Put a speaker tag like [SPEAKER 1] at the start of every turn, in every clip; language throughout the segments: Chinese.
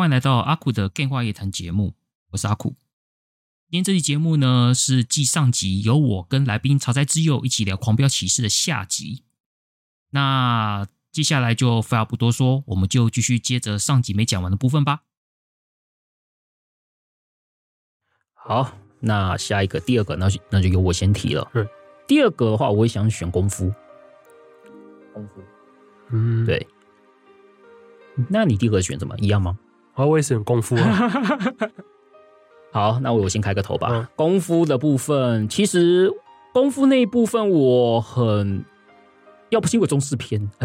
[SPEAKER 1] 欢迎来到阿酷的 Game 话夜谈节目，我是阿酷。今天这期节目呢，是继上集由我跟来宾茶斋之佑一起聊《狂飙骑士》的下集。那接下来就废话不多说，我们就继续接着上集没讲完的部分吧。好，那下一个第二个，那就那就由我先提了。
[SPEAKER 2] 嗯，
[SPEAKER 1] 第二个的话，我也想选功夫。功夫，
[SPEAKER 2] 嗯，
[SPEAKER 1] 对。那你第二个选什么？一样吗？
[SPEAKER 2] 我我也选功夫啊。
[SPEAKER 1] 好，那我先开个头吧。
[SPEAKER 2] 嗯、
[SPEAKER 1] 功夫的部分，其实功夫那一部分我很，要不是因为中式片，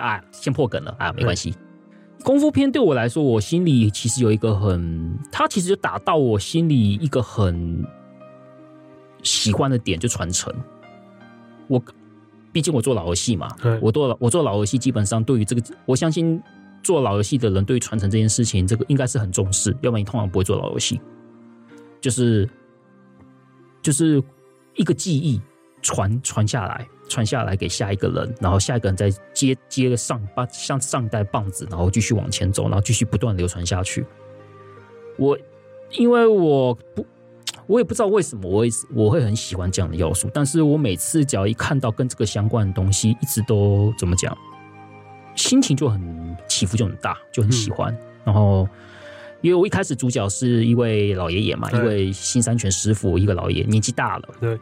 [SPEAKER 1] 啊，先破梗了啊，没关系。嗯、功夫片对我来说，我心里其实有一个很，它其实就打到我心里一个很喜欢的点，就传承。我毕竟我做老游戏嘛，
[SPEAKER 2] 对
[SPEAKER 1] 我做我做老游戏，基本上对于这个，我相信。做老游戏的人对传承这件事情，这个应该是很重视，要不然你通常不会做老游戏。就是就是一个记忆传传下来，传下来给下一个人，然后下一个人再接接上把像上一代棒子，然后继续往前走，然后继续不断流传下去。我因为我不我也不知道为什么我会我会很喜欢这样的要素，但是我每次只要一看到跟这个相关的东西，一直都怎么讲？心情就很起伏，就很大，就很喜欢。嗯、然后，因为我一开始主角是一位老爷爷嘛，一位新三全师傅，一个老爷爷年纪大了，
[SPEAKER 2] 对，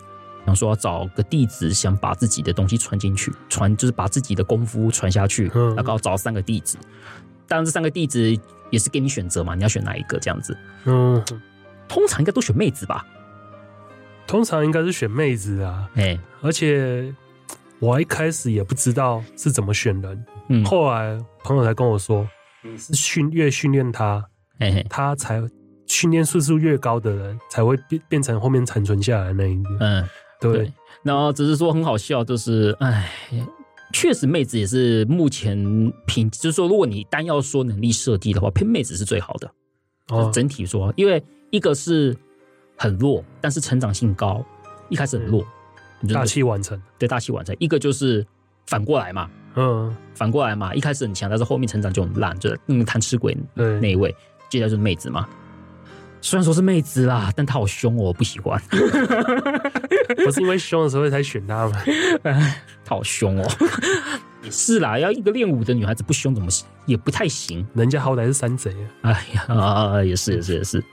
[SPEAKER 1] 想说要找个弟子，想把自己的东西传进去，传就是把自己的功夫传下去。嗯，然后找三个弟子，当然这三个弟子也是给你选择嘛，你要选哪一个这样子？嗯，通常应该都选妹子吧？
[SPEAKER 2] 通常应该是选妹子啊，哎、欸，而且我一开始也不知道是怎么选人。嗯，后来朋友才跟我说，是训越训练他，嘿嘿他才训练次数越高的人才会变变成后面残存下来的那一个。嗯，对，对。
[SPEAKER 1] 然后只是说很好笑，就是哎，确实妹子也是目前品，就是说如果你单要说能力设计的话，偏妹子是最好的。哦，整体说，因为一个是很弱，但是成长性高，一开始很弱，
[SPEAKER 2] 嗯、大器晚成，
[SPEAKER 1] 对，大器晚成。一个就是反过来嘛。嗯，反过来嘛，一开始很强，但是后面成长就很烂，就是嗯贪吃鬼那一位，接下来就是妹子嘛。虽然说是妹子啦，但她好凶哦，我不喜欢。
[SPEAKER 2] 不是因为凶的时候才选她吗？
[SPEAKER 1] 她好凶哦。也是啦，要一个练武的女孩子不凶怎么也不太行。
[SPEAKER 2] 人家好歹是山贼啊。
[SPEAKER 1] 哎呀啊，也是也是也是。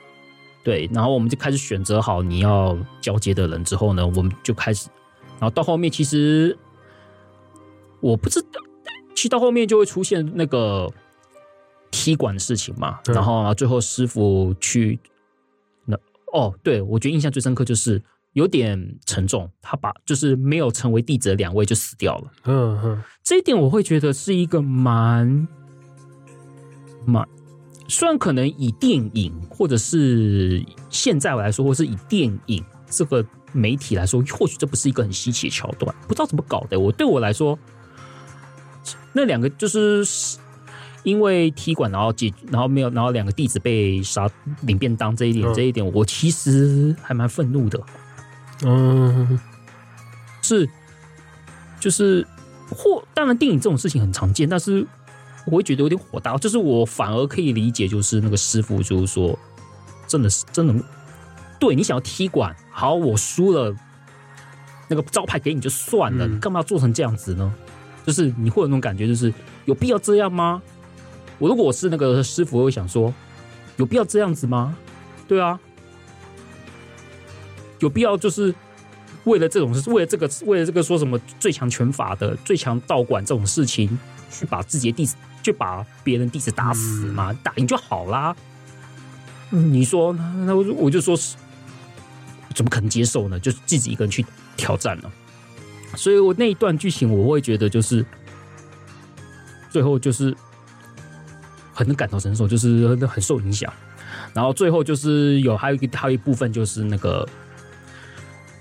[SPEAKER 1] 对，然后我们就开始选择好你要交接的人之后呢，我们就开始，然后到后面其实。我不知道，其实到后面就会出现那个踢馆的事情嘛，嗯、然后最后师傅去那哦，对，我觉得印象最深刻就是有点沉重，他把就是没有成为弟子的两位就死掉了。嗯哼，这一点我会觉得是一个蛮蛮，虽然可能以电影或者是现在来说，或是以电影这个媒体来说，或许这不是一个很稀奇的桥段，不知道怎么搞的。我对我来说。那两个就是因为踢馆，然后解，然后没有，然后两个弟子被杀领便当这一点，嗯、这一点我其实还蛮愤怒的。嗯，是，就是或当然电影这种事情很常见，但是我会觉得有点火大。就是我反而可以理解，就是那个师傅就是说，真的是真的，对你想要踢馆，好，我输了，那个招牌给你就算了，嗯、你干嘛要做成这样子呢？就是你会有那种感觉，就是有必要这样吗？我如果我是那个师傅，我会想说，有必要这样子吗？对啊，有必要就是为了这种事，为了这个，为了这个说什么最强拳法的最强道馆这种事情，去把自己的弟子，去把别人弟子打死吗？打赢就好啦。你说，那我我就说是，怎么可能接受呢？就是自己一个人去挑战呢？所以我那一段剧情，我会觉得就是最后就是很感同身受，就是很受影响。然后最后就是有还有一个还有一部分就是那个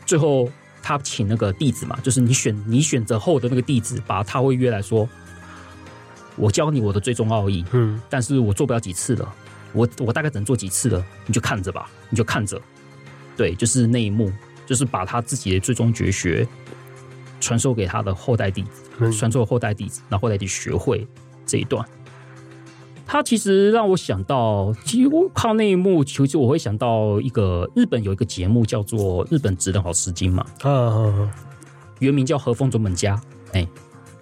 [SPEAKER 1] 最后他请那个弟子嘛，就是你选你选择后的那个弟子，把他会约来说，我教你我的最终奥义，嗯，但是我做不了几次了，我我大概只能做几次了，你就看着吧，你就看着，对，就是那一幕，就是把他自己的最终绝学传授给他的后代弟子，传授后代弟子，然后后代弟子学会这一段。他其实让我想到，其实我靠那一幕，其实我会想到一个日本有一个节目叫做《日本职人好吃惊》嘛，啊，原名叫《和风总本家》。哎，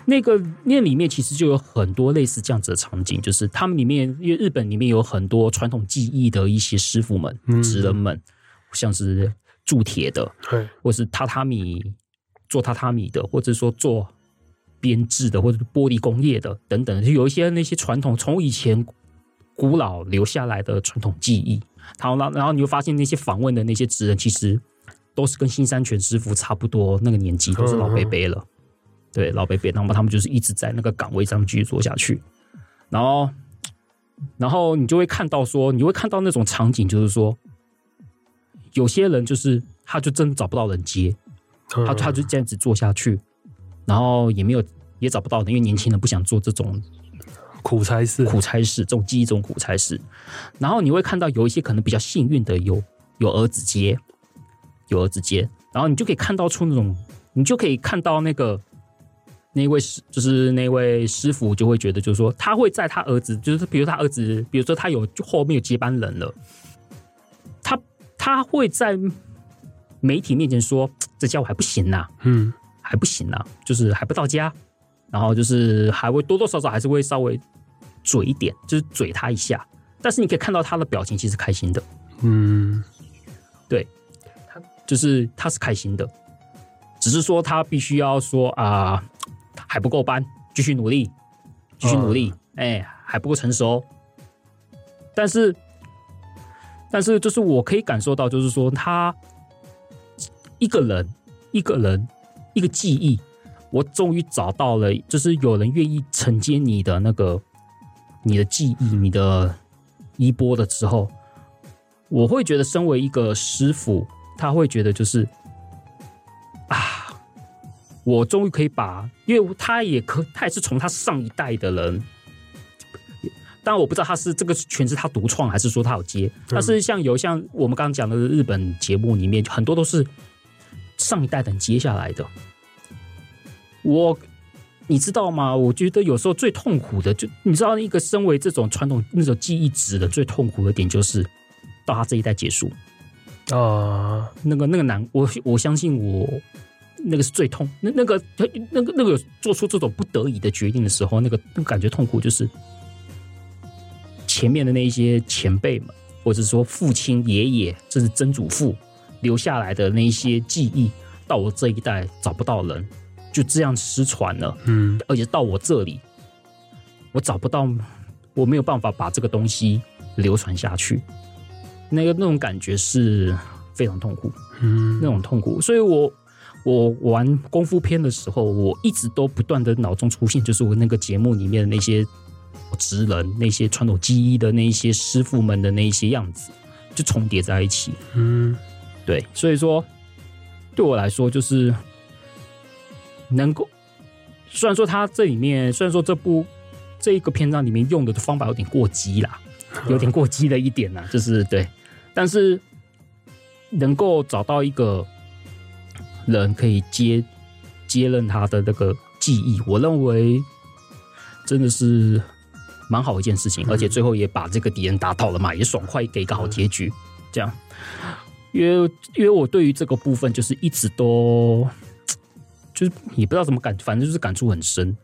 [SPEAKER 1] 那个那里面其实就有很多类似这样子的场景，就是他们里面，因为日本里面有很多传统技艺的一些师傅们、职人们，像是铸铁的，对，或是榻榻米做榻榻米的，或者说做。编制的或者玻璃工业的等等，就有一些那些传统从以前古老留下来的传统技艺。好，然后然后你会发现那些访问的那些职人，其实都是跟新山泉师傅差不多那个年纪，都是老伯伯了。对，老伯伯，那么他们就是一直在那个岗位上继续做下去。然后，然后你就会看到说，你会看到那种场景，就是说，有些人就是他就真的找不到人接，他他就这样子做下去。然后也没有也找不到的，因为年轻人不想做这种
[SPEAKER 2] 苦差事，
[SPEAKER 1] 苦差事这种记忆这种苦差事。然后你会看到有一些可能比较幸运的，有有儿子接，有儿子接，然后你就可以看到出那种，你就可以看到那个那位师，就是那位师傅就会觉得，就是说他会在他儿子，就是比如他儿子，比如说他有后面有接班人了，他他会在媒体面前说这家伙还不行呐，嗯。还不行啊，就是还不到家，然后就是还会多多少少还是会稍微嘴一点，就是嘴他一下。但是你可以看到他的表情其实开心的，嗯，对，他就是他是开心的，只是说他必须要说啊还不够班，继续努力，继续努力，哎、嗯，还不够成熟。但是，但是就是我可以感受到，就是说他一个人，一个人。一个记忆，我终于找到了，就是有人愿意承接你的那个你的记忆、你的衣钵的时候，我会觉得，身为一个师傅，他会觉得就是啊，我终于可以把，因为他也可，他也是从他上一代的人，当然我不知道他是这个全是他独创，还是说他有接，但是像有像我们刚刚讲的日本节目里面，很多都是。上一代等接下来的，我你知道吗？我觉得有时候最痛苦的，就你知道，一个身为这种传统那种记忆值的最痛苦的点，就是到他这一代结束啊，那个那个难，我我相信我那个是最痛，那那个那个那个做出这种不得已的决定的时候，那个那个感觉痛苦，就是前面的那一些前辈们，或者说父亲、爷爷，甚至曾祖父。留下来的那些记忆，到我这一代找不到人，就这样失传了。嗯，而且到我这里，我找不到，我没有办法把这个东西流传下去。那个那种感觉是非常痛苦，嗯，那种痛苦。所以我我玩功夫片的时候，我一直都不断的脑中出现，就是我那个节目里面的那些职人、那些传统技艺的那些师傅们的那一些样子，就重叠在一起。嗯。对，所以说，对我来说，就是能够，虽然说他这里面，虽然说这部这一个篇章里面用的方法有点过激啦，有点过激了一点啦，就是对，但是能够找到一个人可以接接任他的那个记忆，我认为真的是蛮好一件事情，而且最后也把这个敌人打倒了嘛，也爽快给一个好结局，这样。因为因为我对于这个部分就是一直都 就是也不知道怎么感，反正就是感触很深。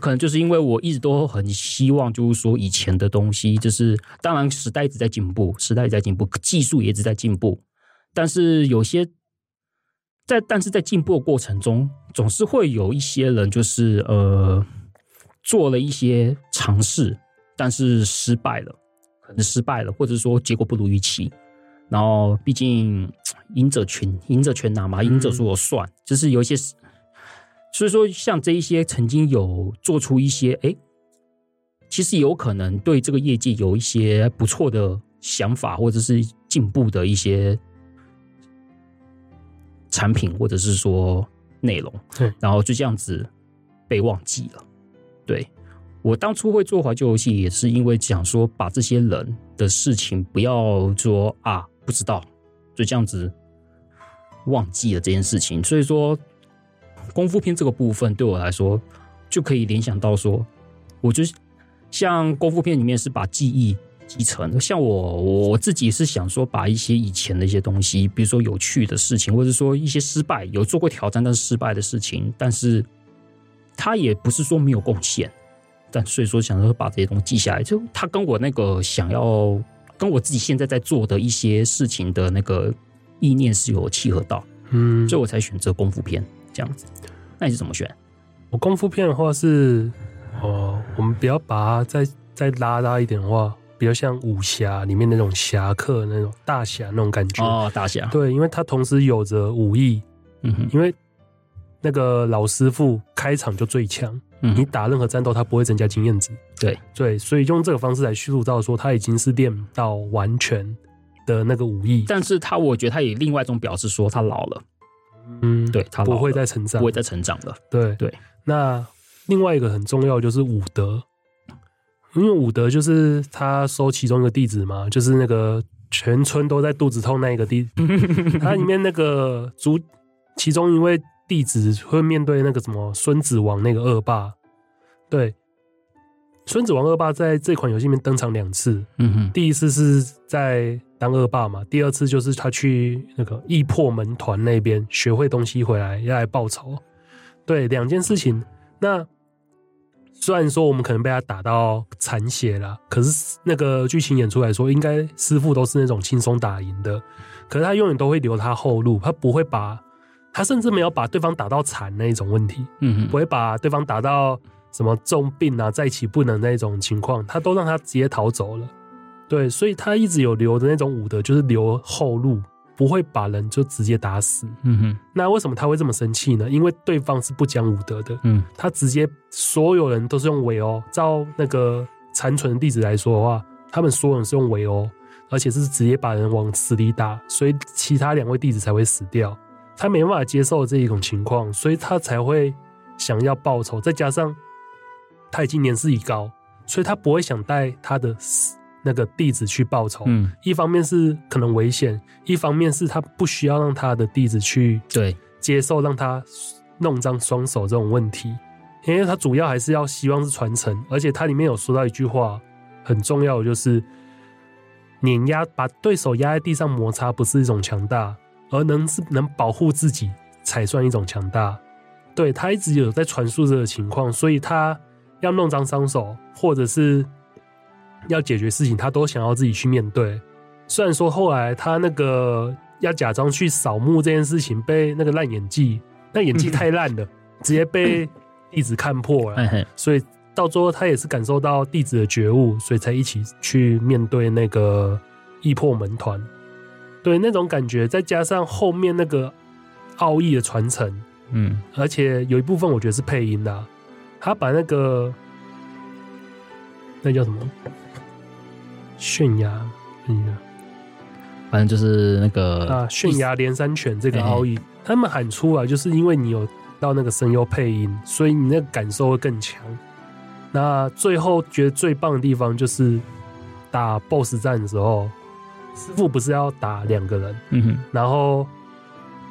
[SPEAKER 1] 可能就是因为我一直都很希望，就是说以前的东西，就是当然时代一直在进步，时代也在进步，技术也一直在进步。但是有些在但是在进步的过程中，总是会有一些人就是呃做了一些尝试，但是失败了，可能失败了，或者说结果不如预期。然后，毕竟赢者全赢者全拿嘛，赢者说了算，就是有一些，所以说像这一些曾经有做出一些哎，其实有可能对这个业界有一些不错的想法，或者是进步的一些产品，或者是说内容，
[SPEAKER 2] 对，
[SPEAKER 1] 然后就这样子被忘记了。对，我当初会做怀旧游戏，也是因为想说把这些人的事情不要说啊，不知道，就这样子忘记了这件事情。所以说，功夫片这个部分对我来说，就可以联想到说，我就。像功夫片里面是把记忆继承，像我我自己是想说把一些以前的一些东西，比如说有趣的事情，或者说一些失败有做过挑战但是失败的事情，但是他也不是说没有贡献，但所以说想说把这些东西记下来，就他跟我那个想要跟我自己现在在做的一些事情的那个意念是有契合到，嗯，所以我才选择功夫片这样子。那你是怎么选？
[SPEAKER 2] 我功夫片的话是。哦，我们不要把它再再拉大一点的话，比较像武侠里面那种侠客那种大侠那种感觉
[SPEAKER 1] 哦，大侠
[SPEAKER 2] 对，因为它同时有着武艺，嗯哼，因为那个老师傅开场就最强，嗯，你打任何战斗他不会增加经验值，
[SPEAKER 1] 对。
[SPEAKER 2] 对，所以用这个方式来叙述到说他已经是练到完全的那个武艺，
[SPEAKER 1] 但是他我觉得他也另外一种表示说他老了，
[SPEAKER 2] 嗯，
[SPEAKER 1] 对他
[SPEAKER 2] 不会再成长，
[SPEAKER 1] 不会再成长了，
[SPEAKER 2] 对。
[SPEAKER 1] 对，
[SPEAKER 2] 那。另外一个很重要就是武德，因为武德就是他收其中一个弟子嘛，就是那个全村都在肚子痛那一个弟子，他里面那个主其中一位弟子会面对那个什么孙子王那个恶霸，对，孙子王恶霸在这款游戏里面登场两次，嗯哼，第一次是在当恶霸嘛，第二次就是他去那个异破门团那边学会东西回来要来报仇，对，两件事情。那虽然说我们可能被他打到残血了，可是那个剧情演出来说，应该师傅都是那种轻松打赢的。可是他永远都会留他后路，他不会把，他甚至没有把对方打到残那一种问题，嗯，不会把对方打到什么重病啊、在一起不能那种情况，他都让他直接逃走了。对，所以他一直有留的那种武德，就是留后路。不会把人就直接打死，嗯哼。那为什么他会这么生气呢？因为对方是不讲武德的，嗯。他直接所有人都是用围殴，照那个残存的弟子来说的话，他们所有人是用围殴，而且是直接把人往死里打，所以其他两位弟子才会死掉。他没办法接受这一种情况，所以他才会想要报仇。再加上他已经年事已高，所以他不会想带他的。那个弟子去报仇，嗯，一方面是可能危险，一方面是他不需要让他的弟子去对接受让他弄脏双手这种问题，因为他主要还是要希望是传承，而且他里面有说到一句话很重要的，就是碾压把对手压在地上摩擦不是一种强大，而能是能保护自己才算一种强大。对，他一直有在传述这个情况，所以他要弄脏双手或者是。要解决事情，他都想要自己去面对。虽然说后来他那个要假装去扫墓这件事情，被那个烂演技，那演技太烂了，直接被弟子看破了。所以到最后他也是感受到弟子的觉悟，所以才一起去面对那个易破门团。对，那种感觉，再加上后面那个奥义的传承，嗯，而且有一部分我觉得是配音的，他把那个那叫什么？悬崖，嗯，
[SPEAKER 1] 反正就是那个
[SPEAKER 2] 啊，悬崖连山犬这个奥义，他们喊出来，就是因为你有到那个声优配音，所以你那个感受会更强。那最后觉得最棒的地方就是打 BOSS 战的时候，师傅不是要打两个人，嗯哼，然后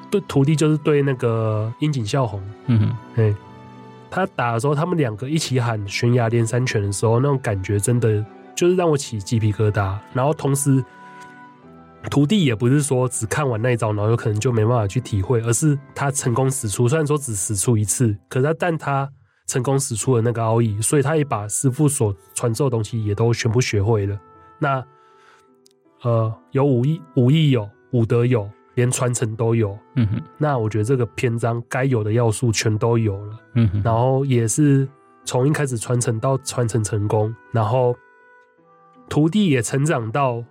[SPEAKER 2] 对徒弟就是对那个樱井孝宏，嗯哼，对，他打的时候，他们两个一起喊悬崖连三拳的时候，那种感觉真的。就是让我起鸡皮疙瘩，然后同时徒弟也不是说只看完那一招，然后有可能就没办法去体会，而是他成功使出，虽然说只使出一次，可是他但他成功使出了那个奥义，所以他也把师傅所传授的东西也都全部学会了。那呃，有武艺，武艺有，武德有，连传承都有。嗯哼，那我觉得这个篇章该有的要素全都有了。嗯哼，然后也是从一开始传承到传承成功，然后。徒弟也成长到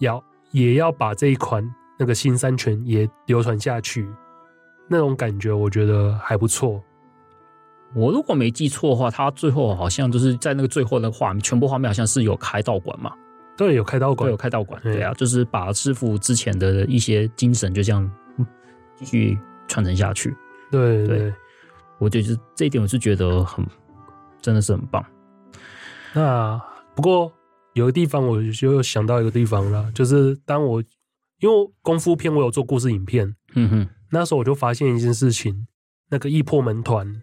[SPEAKER 2] 要也要把这一款那个新三拳也流传下去，那种感觉我觉得还不错。
[SPEAKER 1] 我如果没记错的话，他最后好像就是在那个最后的画面，全部画面好像是有开道馆嘛？
[SPEAKER 2] 对，有开道馆，
[SPEAKER 1] 有开道馆。对啊，就是把师傅之前的一些精神就这样继续传承下去。
[SPEAKER 2] 对对，对，
[SPEAKER 1] 我就是这一点，我是觉得很真的是很棒。
[SPEAKER 2] 那不过有个地方，我就想到一个地方了，就是当我因为功夫片，我有做故事影片，嗯哼，那时候我就发现一件事情，那个易破门团，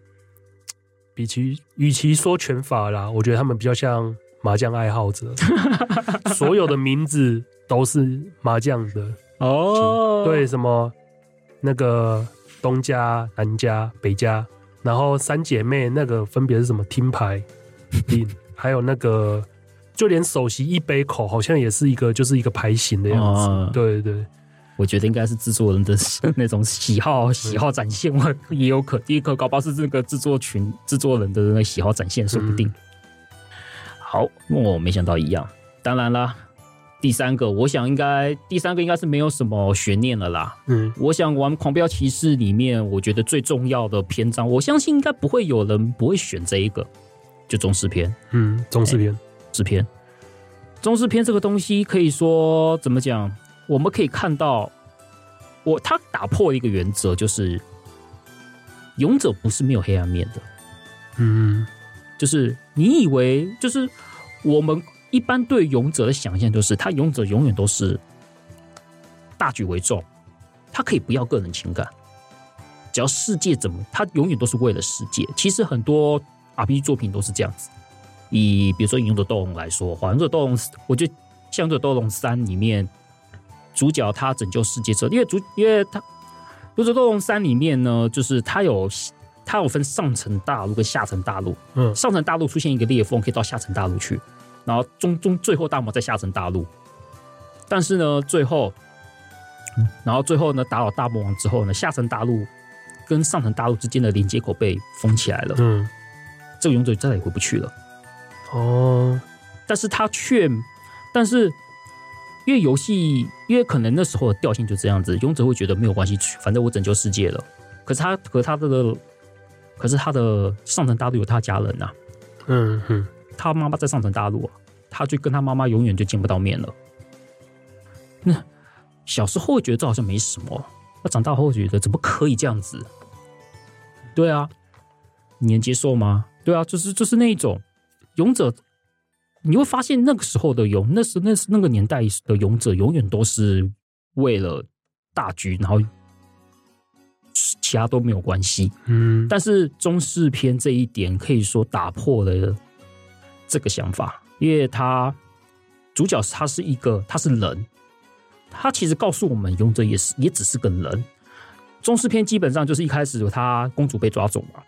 [SPEAKER 2] 比起与其说拳法啦，我觉得他们比较像麻将爱好者，所有的名字都是麻将的哦，对，什么那个东家、南家、北家，然后三姐妹那个分别是什么听牌、令。还有那个，就连首席一杯口，好像也是一个，就是一个牌型的样子。哦、对对，
[SPEAKER 1] 我觉得应该是制作人的那种喜好，喜好展现，也有可第一个搞不好是这个制作群制作人的那个喜好展现，说不定。嗯、好，我没想到一样。当然啦，第三个，我想应该第三个应该是没有什么悬念了啦。嗯，我想玩《狂飙骑士》里面，我觉得最重要的篇章，我相信应该不会有人不会选这一个。就宗师篇，
[SPEAKER 2] 嗯，宗师篇，
[SPEAKER 1] 师篇，宗师篇这个东西可以说怎么讲？我们可以看到，我他打破一个原则，就是勇者不是没有黑暗面的，嗯，就是你以为，就是我们一般对勇者的想象，就是他勇者永远都是大局为重，他可以不要个人情感，只要世界怎么，他永远都是为了世界。其实很多。RPG 作品都是这样子，以比如说《勇者斗龙》来说，《勇者斗龙》，我觉得像《勇者斗龙三》里面主角他拯救世界之后，因为主因为他《勇者斗龙三》里面呢，就是他有他有分上层大陆跟下层大陆，嗯，上层大陆出现一个裂缝，可以到下层大陆去，然后中中最后大魔在下层大陆，但是呢，最后，然后最后呢，打倒大魔王之后呢，下层大陆跟上层大陆之间的连接口被封起来了，嗯。这个勇者再也回不去了，哦，但是他却，但是因为游戏，因为可能那时候的调性就这样子，勇者会觉得没有关系，反正我拯救世界了。可是他和他这个，可是他的上层大陆有他家人呐、啊，嗯哼，他妈妈在上层大陆，他就跟他妈妈永远就见不到面了。那小时候会觉得这好像没什么，那长大后觉得怎么可以这样子？对啊，你能接受吗？对啊，就是就是那一种勇者，你会发现那个时候的勇，那是那是那个年代的勇者，永远都是为了大局，然后其他都没有关系。嗯，但是中式片这一点可以说打破了这个想法，因为他主角他是一个，他是人，他其实告诉我们，勇者也是也只是个人。中式片基本上就是一开始他公主被抓走嘛，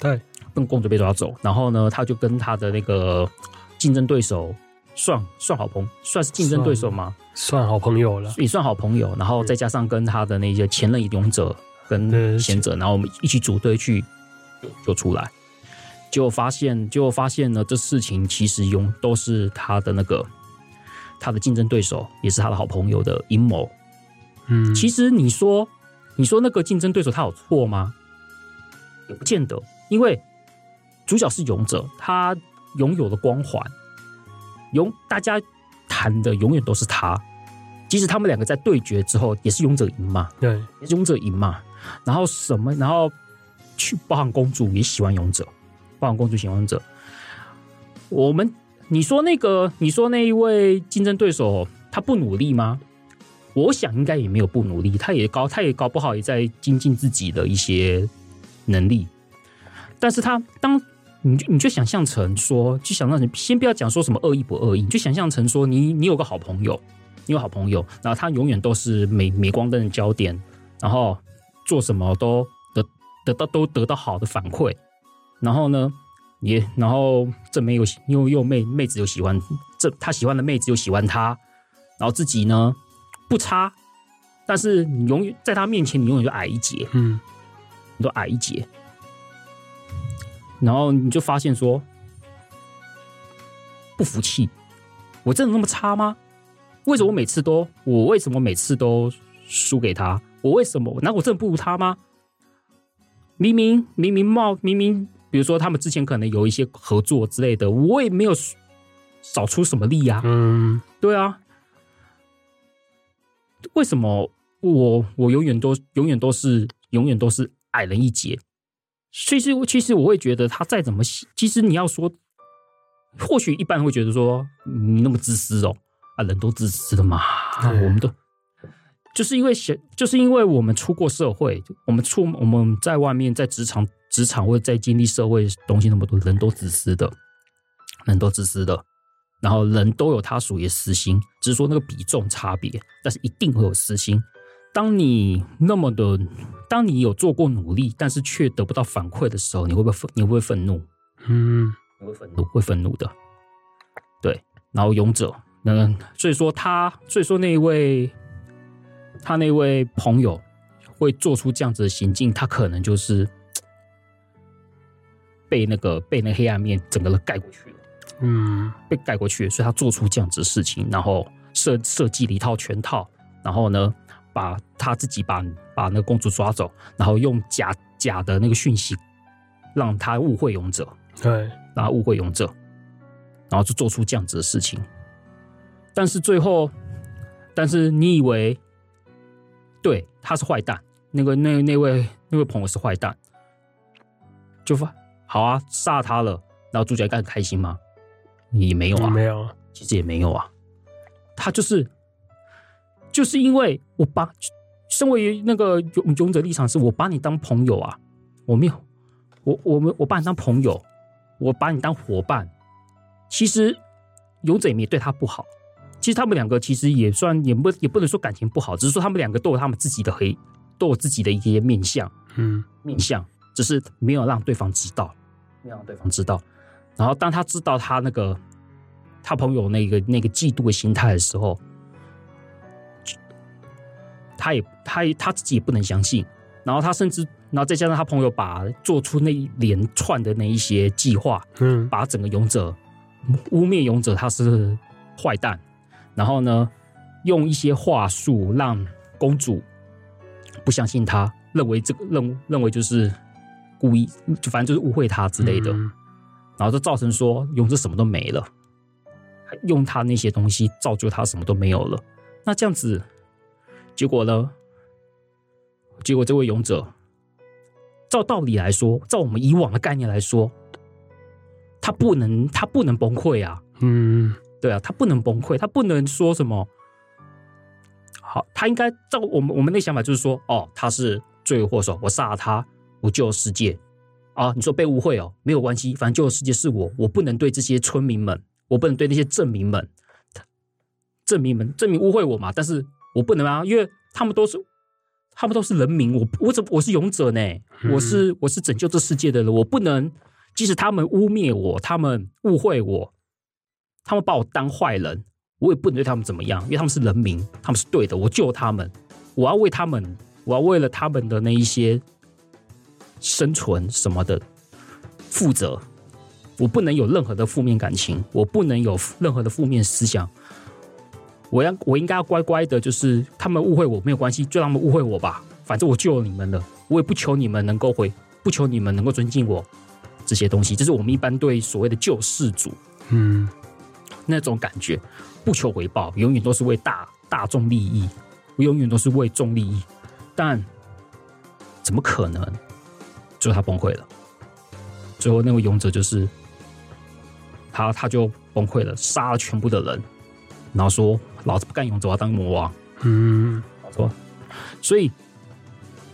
[SPEAKER 2] 对。
[SPEAKER 1] 跟公主被抓走，然后呢，他就跟他的那个竞争对手算算好朋，算是竞争对手吗？
[SPEAKER 2] 算，算好朋友了，
[SPEAKER 1] 也算好朋友。然后再加上跟他的那些前任勇者跟贤者，然后我们一起组队去就出来，结果发现，结果发现呢，这事情其实用都是他的那个他的竞争对手，也是他的好朋友的阴谋。嗯，其实你说你说那个竞争对手他有错吗？也不见得，因为。主角是勇者，他拥有的光环，勇大家谈的永远都是他。即使他们两个在对决之后，也是勇者赢嘛？对，也是勇者赢嘛。然后什么？然后去包含公主也喜欢勇者，包含公主喜欢勇者。我们你说那个，你说那一位竞争对手他不努力吗？我想应该也没有不努力，他也搞，他也搞不好也在精进自己的一些能力。但是他当。你就你就想象成说，就想让你先不要讲说什么恶意不恶意，就想象成说你你有个好朋友，你有好朋友，然后他永远都是镁镁光灯的焦点，然后做什么都得得到都得到好的反馈，然后呢，也然后这没有又又妹妹子又喜欢这他喜欢的妹子又喜欢他，然后自己呢不差，但是你永远在他面前你永远就矮一截，嗯，你都矮一截。然后你就发现说，不服气，我真的那么差吗？为什么我每次都我为什么每次都输给他？我为什么？难道我真的不如他吗？明明明明冒明明比如说他们之前可能有一些合作之类的，我也没有少出什么力呀、啊。嗯，对啊。为什么我我永远都永远都是永远都是矮人一截？其实其实我会觉得他再怎么，其实你要说，或许一般人会觉得说你那么自私哦，啊，人都自私的嘛，那我们都。就是因为就是因为我们出过社会，我们出我们在外面在职场职场或者在经历社会东西那么多，人都自私的，人都自私的，然后人都有他属于私心，只是说那个比重差别，但是一定会有私心。当你那么的，当你有做过努力，但是却得不到反馈的时候，你会不会愤？你会不会愤怒？嗯，你会愤怒，会愤怒的。对，然后勇者，那所以说他，所以说那一位。他那位朋友会做出这样子的行径，他可能就是 被那个被那黑暗面整个都盖过去了，嗯，被盖过去，所以他做出这样子的事情，然后设设计了一套全套，然后呢，把他自己把把那个公主抓走，然后用假假的那个讯息让他误会勇者，对，让他误会勇者，然后就做出这样子的事情，但是最后，但是你以为？对，他是坏蛋。那个那那位那位朋友是坏蛋，就发好啊，杀了他了。然后主角应该很开心吗？也没有啊，没有，其实也没有啊。他就是就是因为我把身为那个勇勇者立场是，我把你当朋友啊，我没有，我我们我把你当朋友，我把你当伙伴。其实勇者也没对他不好。其实他们两个其实也算也不也不能说感情不好，只是说他们两个都有他们自己的黑，都有自己的一些面相，嗯，面相，只是没有让对方知道，没有让对方知道。然后当他知道他那个他朋友那个那个嫉妒的心态的时候，他也他他自己也不能相信。然后他甚至，然后再加上他朋友把做出那一连串的那一些计划，嗯，把整个勇者污蔑勇者他是坏蛋。然后呢，用一些话术让公主不相信他，认为这个认认为就是故意，就反正就是误会他之类的。嗯、然后就造成说勇者什么都没了，用他那些东西造就他什么都没有了。那这样子，结果呢？结果这位勇者，照道理来说，照我们以往的概念来说，他不能他不能崩溃啊。嗯。对啊，他不能崩溃，他不能说什么。好，他应该照我们我们那想法，就是说，哦，他是罪魁祸首，我杀了他，我救了世界。啊，你说被误会哦，没有关系，反正救了世界是我，我不能对这些村民们，我不能对那些镇民们，镇民们，镇民误会我嘛，但是我不能啊，因为他们都是，他们都是人民，我我怎么我是勇者呢？我是我是拯救这世界的人，我不能，即使他们污蔑我，他们误会我。他们把我当坏人，我也不能对他们怎么样，因为他们是人民，他们是对的。我救他们，我要为他们，我要为了他们的那一些生存什么的负责。我不能有任何的负面感情，我不能有任何的负面思想。我要，我应该要乖乖的，就是他们误会我没有关系，就让他们误会我吧。反正我救了你们了，我也不求你们能够回，不求你们能够尊敬我这些东西。这是我们一般对所谓的救世主，嗯。那种感觉，不求回报，永远都是为大大众利益，永远都是为众利益。但怎么可能？最后他崩溃了。最后那位勇者就是他，他就崩溃了，杀了全部的人，然后说：“老子不干勇者，我要当魔王。”嗯，说，所以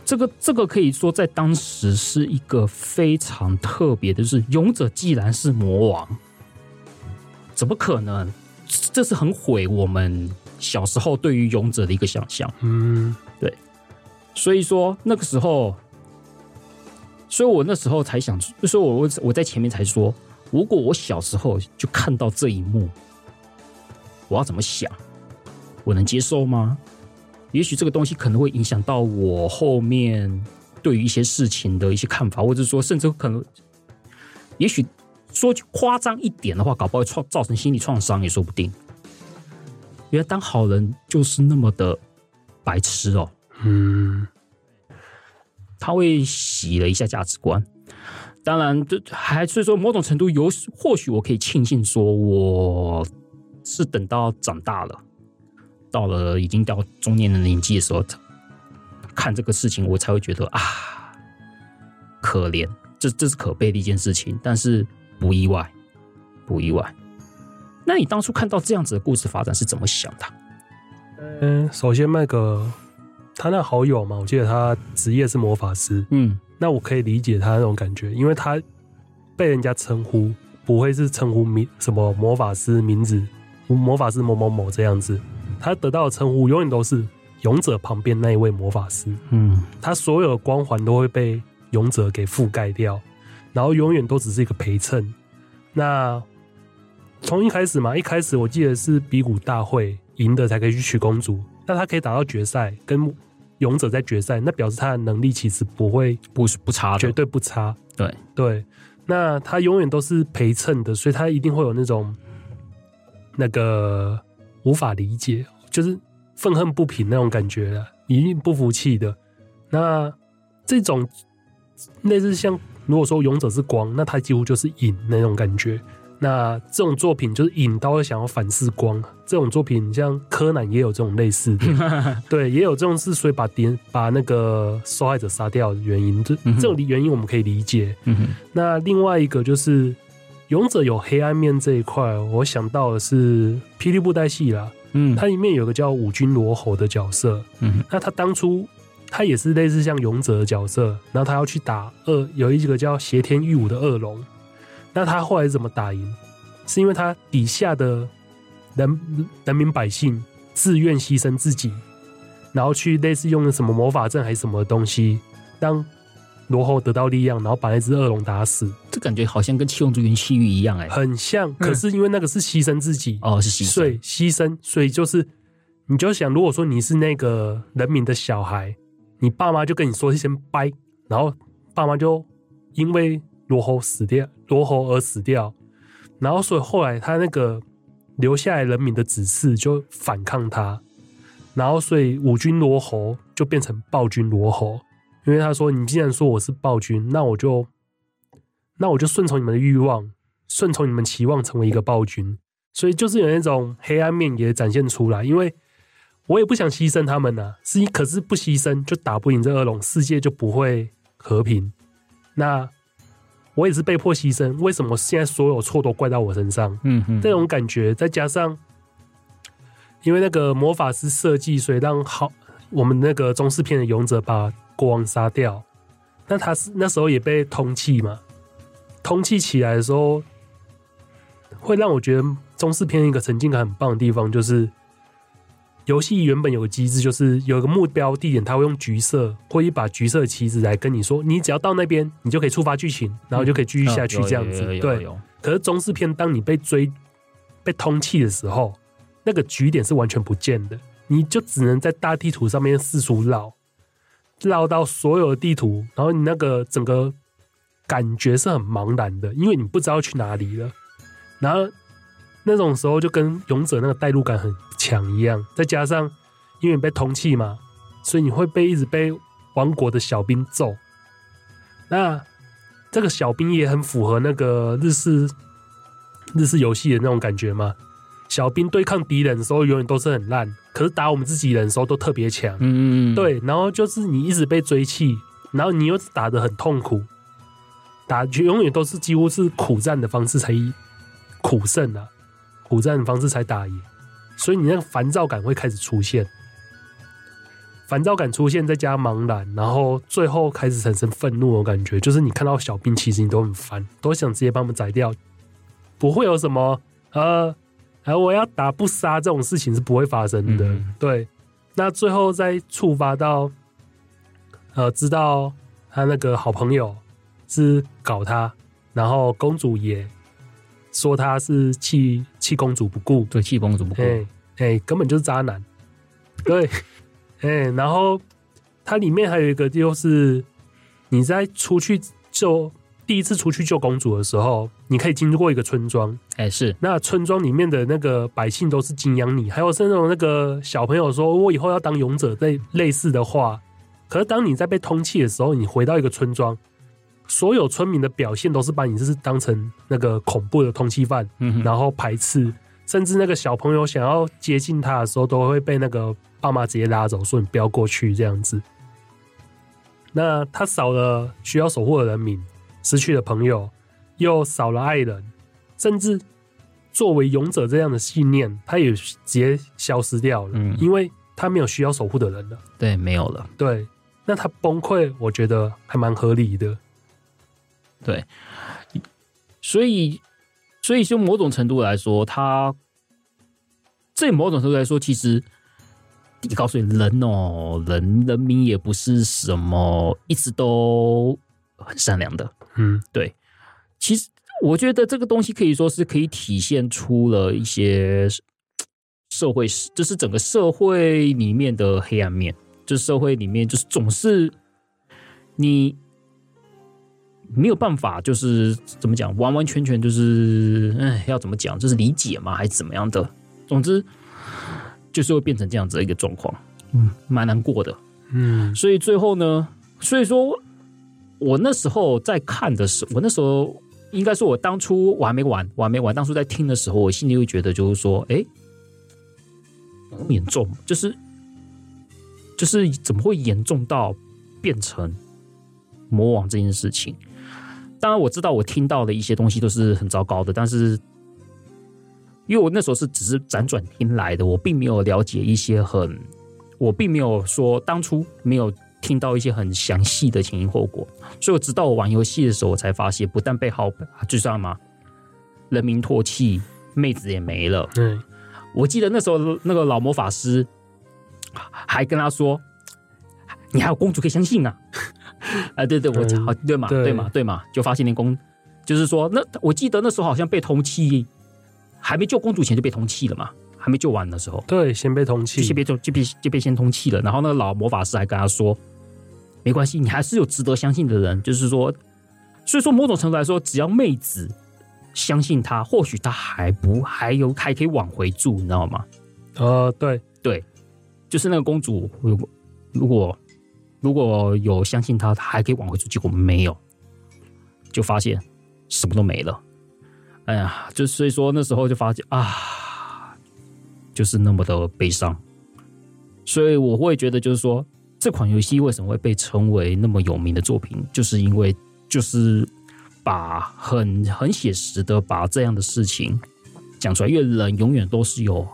[SPEAKER 1] 这个这个可以说在当时是一个非常特别的，就是勇者既然是魔王。怎么可能？这是很毁我们小时候对于勇者的一个想象。嗯，对。所以说那个时候，所以我那时候才想，所以我我我在前面才说，如果我小时候就看到这一幕，我要怎么想？我能接受吗？也许这个东西可能会影响到我后面对于一些事情的一些看法，或者说，甚至可能，也许。说句夸张一点的话，搞不好会创造成心理创伤也说不定。原来当好人就是那么的白痴哦。嗯，他会洗了一下价值观，当然，这还所以说某种程度有，或许我可以庆幸说，我是等到长大了，到了已经到中年的年纪的时候，看这个事情，我才会觉得啊，可怜，这这是可悲的一件事情，但是不意外，不意外。那你当初看到这样子的故事发展是怎么想的？
[SPEAKER 2] 嗯，首先那个他那好友嘛，我记得他职业是魔法师，嗯。那我可以理解他那种感觉，因为他被人家称呼不会是称呼名什么魔法师名字，魔法师某某某这样子，他得到的称呼永远都是勇者旁边那一位魔法师。嗯，他所有的光环都会被勇者给覆盖掉，然后永远都只是一个陪衬。那从一开始嘛，一开始我记得是比武大会赢的才可以去娶公主，那他可以打到决赛跟。勇者在决赛，那表示他的能力其实不会
[SPEAKER 1] 不是不差的，
[SPEAKER 2] 绝对不差。
[SPEAKER 1] 对
[SPEAKER 2] 对，那他永远都是陪衬的，所以他一定会有那种那个无法理解，就是愤恨不平那种感觉了，一定不服气的。那这种类似像，如果说勇者是光，那他几乎就是影那种感觉。那这种作品就是引刀想要反噬光，这种作品像柯南也有这种类似的，对，也有这种是所以把敌把那个受害者杀掉的原因，这这种原因我们可以理解。那另外一个就是勇者有黑暗面这一块，我想到的是霹雳布袋戏啦，嗯，它里面有个叫五军罗侯的角色，嗯，那他当初他也是类似像勇者的角色，然后他要去打恶，有一个叫邪天御武的恶龙。那他后来怎么打赢？是因为他底下的人人民百姓自愿牺牲自己，然后去类似用了什么魔法阵还是什么东西，让罗侯得到力量，然后把那只恶龙打死。
[SPEAKER 1] 这感觉好像跟七龙珠云气玉一样哎，
[SPEAKER 2] 很像。可是因为那个是牺牲自己、
[SPEAKER 1] 嗯、哦，是牺牲，
[SPEAKER 2] 所以牺牲，所以就是你就想，如果说你是那个人民的小孩，你爸妈就跟你说先掰，然后爸妈就因为。罗侯死掉，罗侯而死掉，然后所以后来他那个留下来人民的子嗣就反抗他，然后所以五军罗侯就变成暴君罗侯，因为他说，你既然说我是暴君，那我就那我就顺从你们的欲望，顺从你们期望成为一个暴君，所以就是有那种黑暗面也展现出来，因为我也不想牺牲他们呐、啊，是可是不牺牲就打不赢这恶龙，世界就不会和平，那。我也是被迫牺牲，为什么现在所有错都怪到我身上？嗯嗯，这种感觉，再加上因为那个魔法师设计，所以让好我们那个中世篇的勇者把国王杀掉。那他是那时候也被通缉嘛？通缉起来的时候，会让我觉得中世篇一个沉浸感很棒的地方就是。游戏原本有个机制，就是有一个目标地点，它会用橘色或一把橘色的旗子来跟你说，你只要到那边，你就可以触发剧情，然后就可以继续下去这样子。对。可是中式片，当你被追、被通缉的时候，那个局点是完全不见的，你就只能在大地图上面四处绕，绕到所有的地图，然后你那个整个感觉是很茫然的，因为你不知道去哪里了。然后那种时候就跟勇者那个代入感很。强一样，再加上因为你被通气嘛，所以你会被一直被王国的小兵揍。那这个小兵也很符合那个日式日式游戏的那种感觉嘛。小兵对抗敌人的时候永远都是很烂，可是打我们自己人的时候都特别强。嗯嗯嗯，对。然后就是你一直被追气，然后你又打得很痛苦，打永远都是几乎是苦战的方式才苦胜啊，苦战的方式才打赢。所以你那个烦躁感会开始出现，烦躁感出现，再加茫然，然后最后开始产生愤怒的感觉，就是你看到小兵，其实你都很烦，都想直接把他们宰掉，不会有什么呃，而我要打不杀这种事情是不会发生的。嗯、对，那最后再触发到，呃，知道他那个好朋友是搞他，然后公主也。说他是弃弃公主不顾，
[SPEAKER 1] 对，弃公主不顾，哎
[SPEAKER 2] 哎，根本就是渣男，对，哎，然后它里面还有一个就是你在出去救第一次出去救公主的时候，你可以经过一个村庄，
[SPEAKER 1] 哎，是。
[SPEAKER 2] 那村庄里面的那个百姓都是敬仰你，还有是那种那个小朋友说我以后要当勇者类类似的话，可是当你在被通气的时候，你回到一个村庄。所有村民的表现都是把你就是当成那个恐怖的通缉犯，嗯，然后排斥，甚至那个小朋友想要接近他的时候，都会被那个爸妈直接拉走，说你不要过去这样子。那他少了需要守护的人民，失去了朋友，又少了爱人，甚至作为勇者这样的信念，他也直接消失掉了，嗯，因为他没有需要守护的人了，
[SPEAKER 1] 对，没有了，
[SPEAKER 2] 对。那他崩溃，我觉得还蛮合理的。
[SPEAKER 1] 对，所以，所以就某种程度来说，他这某种程度来说，其实你告诉你，人哦，人人民也不是什么一直都很善良的。嗯，对。其实我觉得这个东西可以说是可以体现出了一些社会，就是整个社会里面的黑暗面。就是社会里面，就是总是你没有办法，就是怎么讲，完完全全就是，哎，要怎么讲，就是理解嘛，还是怎么样的？总之，就是会变成这样子的一个状况，嗯，蛮难过的，嗯。所以最后呢，所以说，我那时候在看的时候，我那时候应该说，我当初我还没玩，我还没玩，当初在听的时候，我心里会觉得，就是说，哎，很严重，就是。就是怎么会严重到变成魔王这件事情？当然我知道我听到的一些东西都是很糟糕的，但是因为我那时候是只是辗转听来的，我并没有了解一些很，我并没有说当初没有听到一些很详细的前因后果，所以我直到我玩游戏的时候，我才发现不但被号就这样嘛，人民唾弃，妹子也没了。嗯，我记得那时候那个老魔法师。还跟他说：“你还有公主可以相信啊！”啊，对对，我好，对嘛，对嘛，对嘛，就发现那公，就是说，那我记得那时候好像被通缉，还没救公主前就被通缉了嘛，还没救完的时候，
[SPEAKER 2] 对，先被通
[SPEAKER 1] 缉，先被就就被就被先通缉了。然后那个老魔法师还跟他说：“没关系，你还是有值得相信的人。”就是说，所以说某种程度来说，只要妹子相信他，或许他还不还有还可以往回住，你知道吗？
[SPEAKER 2] 呃，对
[SPEAKER 1] 对。就是那个公主，如果如果如果有相信他，他还可以挽回走，结果没有，就发现什么都没了。哎呀，就所以说那时候就发现啊，就是那么的悲伤。所以我会觉得，就是说这款游戏为什么会被称为那么有名的作品，就是因为就是把很很写实的把这样的事情讲出来。因为人永远都是有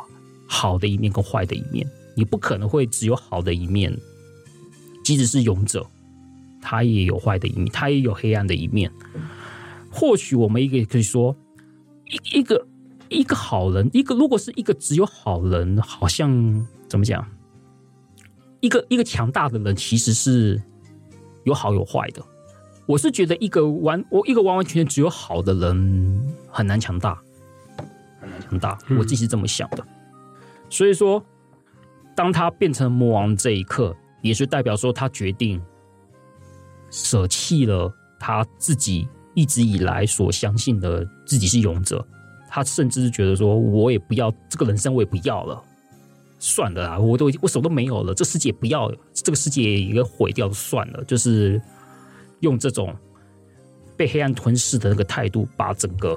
[SPEAKER 1] 好的一面跟坏的一面。你不可能会只有好的一面，即使是勇者，他也有坏的一面，他也有黑暗的一面。或许我们一个也可以说，一一个一个好人，一个如果是一个只有好人，好像怎么讲？一个一个强大的人其实是有好有坏的。我是觉得一个完我一个完完全全只有好的人很难强大，很难强大。我自己是这么想的，所以说。当他变成魔王这一刻，也是代表说他决定舍弃了他自己一直以来所相信的自己是勇者。他甚至是觉得说，我也不要这个人生，我也不要了，算了啦，我都我什么都没有了，这世界不要，这个世界也给毁掉算了。就是用这种被黑暗吞噬的那个态度，把整个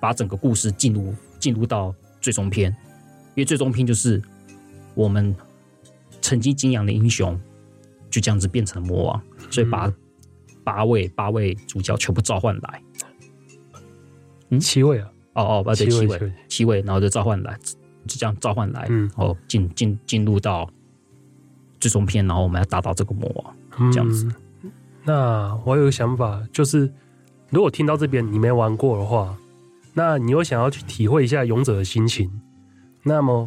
[SPEAKER 1] 把整个故事进入进入到最终篇，因为最终篇就是。我们曾经敬仰的英雄，就这样子变成了魔王，所以把八位八位主角全部召唤来，
[SPEAKER 2] 嗯，七位啊，
[SPEAKER 1] 哦哦，不对，七位，七位，然后就召唤来，就这样召唤来，嗯，哦，进进进入到最终篇，然后我们要打倒这个魔王，这样子。
[SPEAKER 2] 那我有个想法，就是如果听到这边你没玩过的话，那你又想要去体会一下勇者的心情，那么。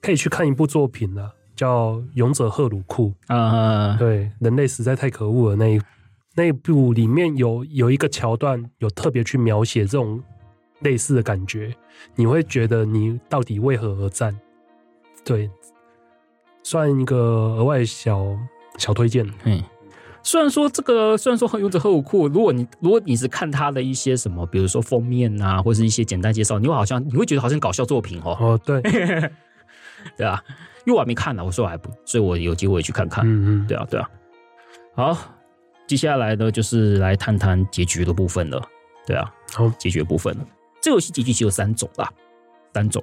[SPEAKER 2] 可以去看一部作品了，叫《勇者赫鲁库》啊，对，人类实在太可恶了。那一那一部里面有有一个桥段，有特别去描写这种类似的感觉，你会觉得你到底为何而战？对，算一个额外小小推荐。
[SPEAKER 1] 嗯，虽然说这个，虽然说《勇者赫鲁库》，如果你如果你是看他的一些什么，比如说封面啊，或是一些简单介绍，你会好像你会觉得好像搞笑作品哦。
[SPEAKER 2] 哦，对。
[SPEAKER 1] 对啊，因为我还没看呢，我说我还不，所以我有机会去看看。嗯嗯，对啊，对啊。好，接下来呢，就是来谈谈结局的部分了。对啊，好，结局的部分了。这游戏结局只有三种啦，三种，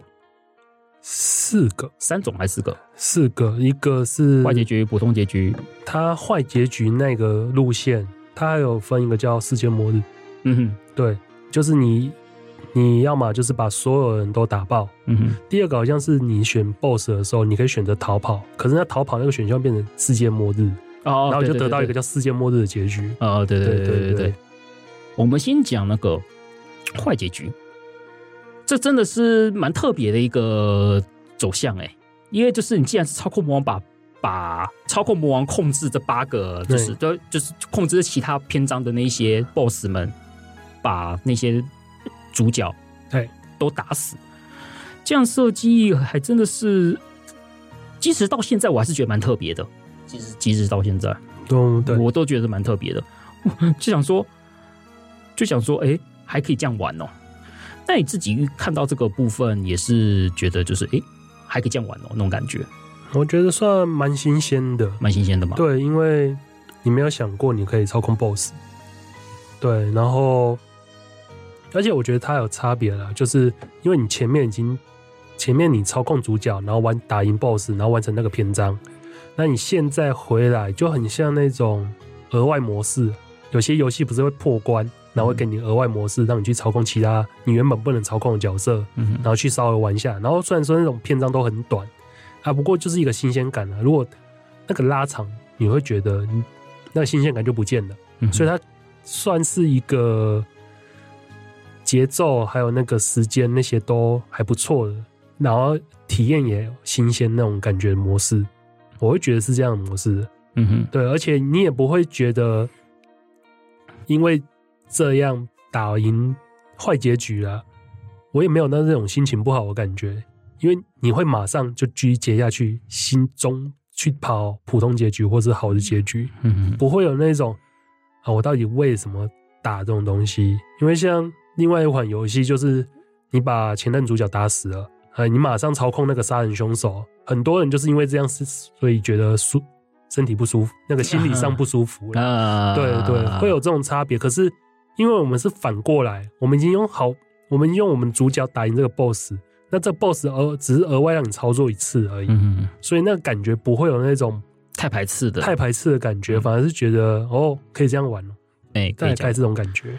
[SPEAKER 2] 四个，
[SPEAKER 1] 三种还是四个？
[SPEAKER 2] 四个，一个是
[SPEAKER 1] 坏结局、普通结局。
[SPEAKER 2] 它坏结局那个路线，它还有分一个叫世界末日。嗯哼，对，就是你，你要么就是把所有人都打爆。嗯哼。第二个好像是你选 BOSS 的时候，你可以选择逃跑，可是那逃跑那个选项变成世界末日。哦，然后就得到一个叫世界末日的结局。
[SPEAKER 1] 哦，对对对对对。我们先讲那个坏结局，这真的是蛮特别的一个走向哎，因为就是你既然是操控魔王把，把把操控魔王控制这八个，就是都就是控制其他篇章的那些 BOSS 们，把那些主角哎都打死，这样设计还真的是，即使到现在我还是觉得蛮特别的。即使即使到现在，
[SPEAKER 2] 都对
[SPEAKER 1] 我都觉得蛮特别的，就想说。就想说，哎、欸，还可以这样玩哦。那你自己看到这个部分，也是觉得就是，哎、欸，还可以这样玩哦，那种感觉。
[SPEAKER 2] 我觉得算蛮新鲜的，
[SPEAKER 1] 蛮新鲜的嘛。
[SPEAKER 2] 对，因为你没有想过你可以操控 BOSS。对，然后，而且我觉得它有差别了，就是因为你前面已经前面你操控主角，然后完打赢 BOSS，然后完成那个篇章，那你现在回来就很像那种额外模式。有些游戏不是会破关？然后会给你额外模式，让你去操控其他你原本不能操控的角色，然后去稍微玩一下。然后虽然说那种篇章都很短啊，不过就是一个新鲜感啊。如果那个拉长，你会觉得那个新鲜感就不见了。所以它算是一个节奏还有那个时间那些都还不错的，然后体验也新鲜那种感觉模式，我会觉得是这样的模式。嗯哼，对，而且你也不会觉得因为。这样打赢坏结局啊，我也没有那这种心情不好的感觉，因为你会马上就继续接下去，心中去跑普通结局或是好的结局，嗯哼，不会有那种啊，我到底为什么打这种东西？因为像另外一款游戏，就是你把前任主角打死了，哎，你马上操控那个杀人凶手，很多人就是因为这样是，所以觉得舒身体不舒服，那个心理上不舒服 啊，对对，会有这种差别，可是。因为我们是反过来，我们已经用好，我们用我们主角打赢这个 boss，那这 boss 额只是额外让你操作一次而已，嗯，所以那个感觉不会有那种
[SPEAKER 1] 太排斥的、
[SPEAKER 2] 太排斥的感觉，反而是觉得哦，可以这样玩了，
[SPEAKER 1] 哎，
[SPEAKER 2] 大概这种感觉。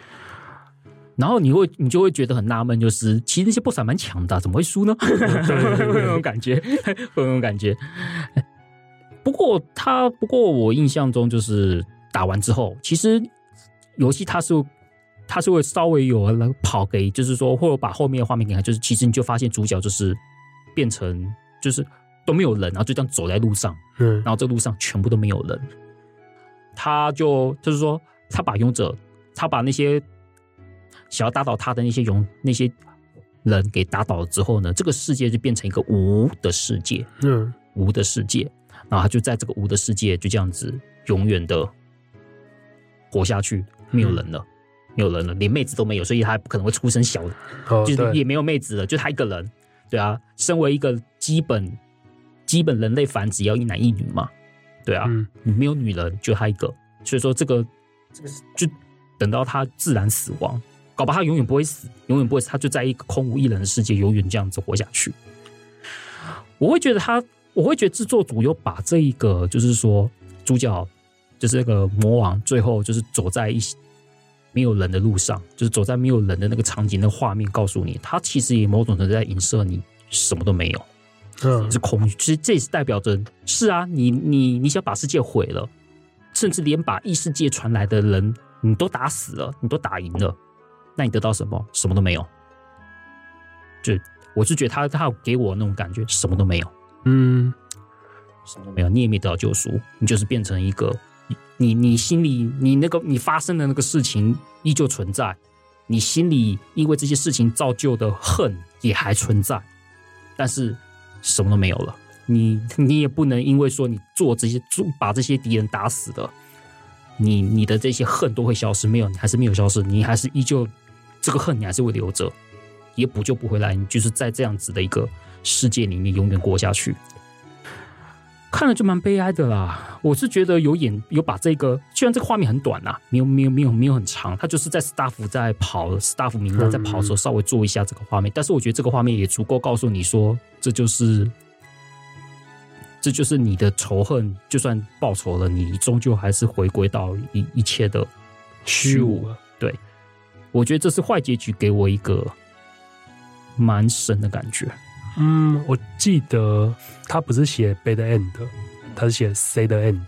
[SPEAKER 1] 然后你会，你就会觉得很纳闷，就是其实那些 boss 还蛮强的，怎么会输呢？对，会有那种感觉，会有那种感觉。不过他，不过我印象中就是打完之后，其实游戏它是。它是会稍微有那个跑给，就是说，或者把后面的画面给他，就是其实你就发现主角就是变成就是都没有人，然后就这样走在路上，嗯，然后这路上全部都没有人，他就就是说，他把勇者，他把那些想要打倒他的那些勇那些人给打倒了之后呢，这个世界就变成一个无的世界，嗯，无的世界，然后他就在这个无的世界就这样子永远的活下去，没有人了。嗯。没有人了，连妹子都没有，所以他不可能会出生小就是也没有妹子了，就他一个人。对啊，身为一个基本基本人类繁殖要一男一女嘛，对啊，你、嗯、没有女人，就他一个，所以说这个这个就等到他自然死亡，搞不好他永远不会死，永远不会死，他就在一个空无一人的世界，永远这样子活下去。我会觉得他，我会觉得制作组有把这一个，就是说主角就是那个魔王，最后就是走在一起。没有人的路上，就是走在没有人的那个场景的画面，告诉你，他其实也某种程度在影射你什么都没有，嗯，是空虚。其实这也是代表着，是啊，你你你想把世界毁了，甚至连把异世界传来的人你都打死了，你都打赢了，那你得到什么？什么都没有。就我是觉得他他给我那种感觉，什么都没有，嗯，什么都没有，你也没得到救赎，你就是变成一个。你你心里你那个你发生的那个事情依旧存在，你心里因为这些事情造就的恨也还存在，但是什么都没有了。你你也不能因为说你做这些做把这些敌人打死的，你你的这些恨都会消失？没有，你还是没有消失，你还是依旧这个恨你还是会留着，也补救不回来。你就是在这样子的一个世界里面永远过下去。看了就蛮悲哀的啦。我是觉得有演有把这个，虽然这个画面很短啦，没有没有没有没有很长，他就是在 staff 在跑 staff 名单在跑的时候稍微做一下这个画面，但是我觉得这个画面也足够告诉你说，这就是这就是你的仇恨，就算报仇了，你终究还是回归到一一切的虚无。对，我觉得这是坏结局给我一个蛮深的感觉。
[SPEAKER 2] 嗯，我记得他不是写 bad end，他是写 sad end。